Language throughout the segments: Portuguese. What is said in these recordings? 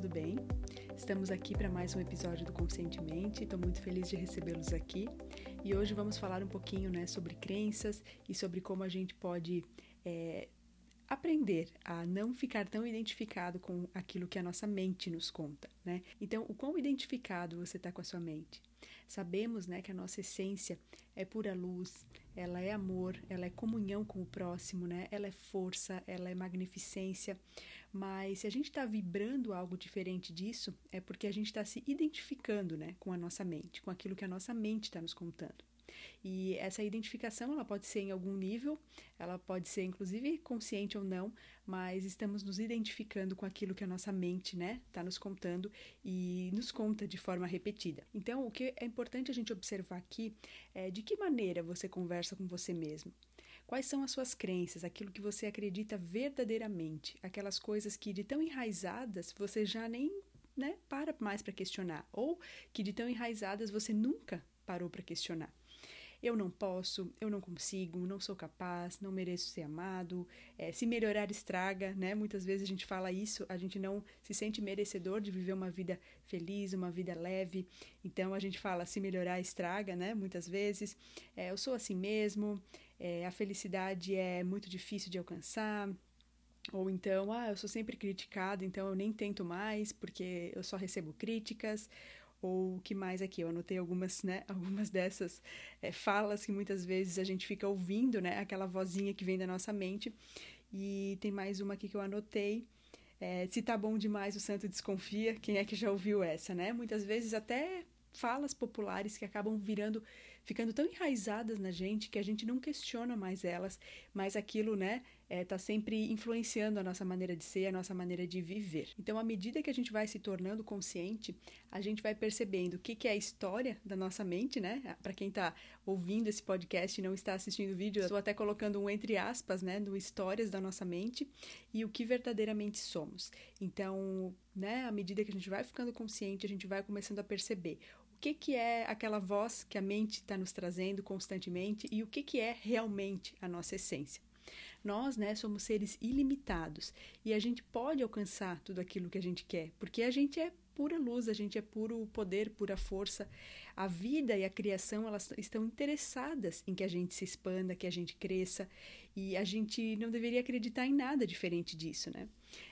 tudo bem? Estamos aqui para mais um episódio do Conscientemente. Estou muito feliz de recebê-los aqui e hoje vamos falar um pouquinho né, sobre crenças e sobre como a gente pode é, aprender a não ficar tão identificado com aquilo que a nossa mente nos conta, né? Então, o quão identificado você está com a sua mente? Sabemos, né, que a nossa essência é pura luz, ela é amor, ela é comunhão com o próximo, né? Ela é força, ela é magnificência. Mas se a gente está vibrando algo diferente disso, é porque a gente está se identificando, né, com a nossa mente, com aquilo que a nossa mente está nos contando. E essa identificação ela pode ser em algum nível, ela pode ser inclusive consciente ou não, mas estamos nos identificando com aquilo que a nossa mente, né, está nos contando e nos conta de forma repetida. Então, o que é importante a gente observar aqui é de que maneira você conversa com você mesmo. Quais são as suas crenças, aquilo que você acredita verdadeiramente, aquelas coisas que de tão enraizadas você já nem né, para mais para questionar, ou que de tão enraizadas você nunca parou para questionar. Eu não posso, eu não consigo, não sou capaz, não mereço ser amado, é, se melhorar estraga, né? Muitas vezes a gente fala isso, a gente não se sente merecedor de viver uma vida feliz, uma vida leve, então a gente fala se melhorar estraga, né? Muitas vezes, é, eu sou assim mesmo, é, a felicidade é muito difícil de alcançar, ou então, ah, eu sou sempre criticado, então eu nem tento mais porque eu só recebo críticas ou o que mais aqui? Eu anotei algumas, né, algumas dessas é, falas que muitas vezes a gente fica ouvindo, né, aquela vozinha que vem da nossa mente. E tem mais uma aqui que eu anotei. É, se tá bom demais, o santo desconfia. Quem é que já ouviu essa, né? Muitas vezes até falas populares que acabam virando, ficando tão enraizadas na gente que a gente não questiona mais elas, mas aquilo, né, é, sempre influenciando a nossa maneira de ser, a nossa maneira de viver. Então, à medida que a gente vai se tornando consciente, a gente vai percebendo o que, que é a história da nossa mente, né? Para quem está ouvindo esse podcast e não está assistindo o vídeo, estou até colocando um entre aspas, né, do histórias da nossa mente e o que verdadeiramente somos. Então, né, à medida que a gente vai ficando consciente, a gente vai começando a perceber que, que é aquela voz que a mente está nos trazendo constantemente e o que, que é realmente a nossa essência. Nós, né, somos seres ilimitados e a gente pode alcançar tudo aquilo que a gente quer, porque a gente é pura luz, a gente é puro poder, pura força. A vida e a criação, elas estão interessadas em que a gente se expanda, que a gente cresça, e a gente não deveria acreditar em nada diferente disso, né?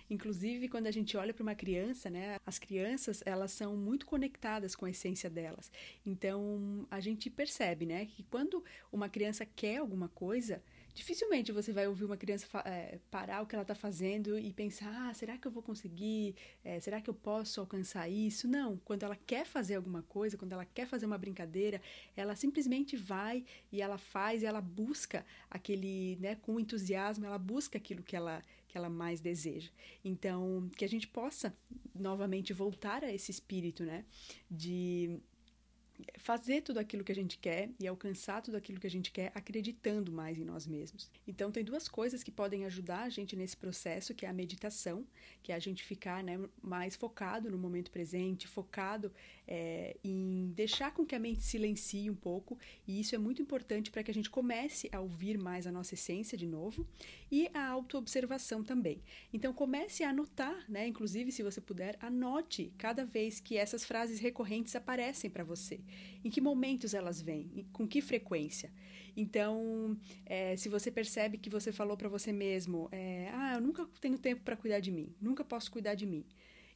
Inclusive, quando a gente olha para uma criança, né, as crianças, elas são muito conectadas com a essência delas. Então, a gente percebe, né, que quando uma criança quer alguma coisa, Dificilmente você vai ouvir uma criança é, parar o que ela está fazendo e pensar: ah, será que eu vou conseguir? É, será que eu posso alcançar isso? Não. Quando ela quer fazer alguma coisa, quando ela quer fazer uma brincadeira, ela simplesmente vai e ela faz e ela busca aquele, né, com entusiasmo, ela busca aquilo que ela, que ela mais deseja. Então, que a gente possa novamente voltar a esse espírito, né, de fazer tudo aquilo que a gente quer e alcançar tudo aquilo que a gente quer acreditando mais em nós mesmos. Então tem duas coisas que podem ajudar a gente nesse processo, que é a meditação, que é a gente ficar né, mais focado no momento presente, focado é, em deixar com que a mente silencie um pouco, e isso é muito importante para que a gente comece a ouvir mais a nossa essência de novo e a autoobservação também. Então comece a anotar, né? Inclusive, se você puder, anote cada vez que essas frases recorrentes aparecem para você. Em que momentos elas vêm? Com que frequência? Então, é, se você percebe que você falou para você mesmo, é, ah, eu nunca tenho tempo para cuidar de mim, nunca posso cuidar de mim.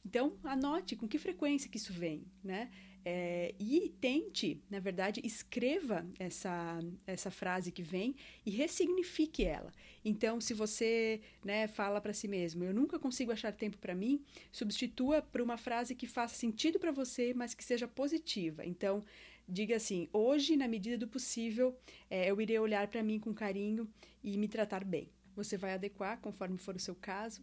Então, anote com que frequência que isso vem, né? É, e tente, na verdade, escreva essa, essa frase que vem e ressignifique ela. Então, se você né, fala para si mesmo, eu nunca consigo achar tempo para mim, substitua por uma frase que faça sentido para você, mas que seja positiva. Então, diga assim: hoje, na medida do possível, é, eu irei olhar para mim com carinho e me tratar bem. Você vai adequar conforme for o seu caso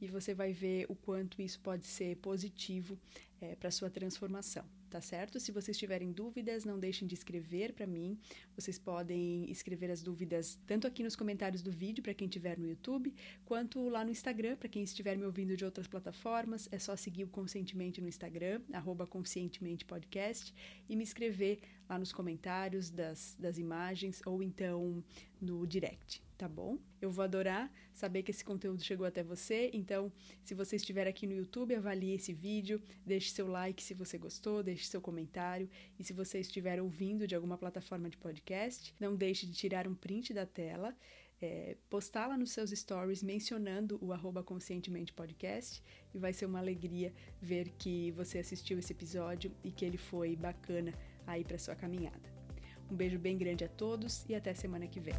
e você vai ver o quanto isso pode ser positivo é, para sua transformação tá certo? Se vocês tiverem dúvidas, não deixem de escrever para mim. Vocês podem escrever as dúvidas tanto aqui nos comentários do vídeo para quem estiver no YouTube, quanto lá no Instagram para quem estiver me ouvindo de outras plataformas. É só seguir o Conscientemente no Instagram, arroba Conscientemente Podcast, e me escrever lá nos comentários das, das imagens ou então no direct tá bom? Eu vou adorar saber que esse conteúdo chegou até você. Então, se você estiver aqui no YouTube, avalie esse vídeo, deixe seu like se você gostou, deixe seu comentário. E se você estiver ouvindo de alguma plataforma de podcast, não deixe de tirar um print da tela. É, postá-la nos seus stories mencionando o arroba conscientemente podcast e vai ser uma alegria ver que você assistiu esse episódio e que ele foi bacana aí para sua caminhada. Um beijo bem grande a todos e até semana que vem.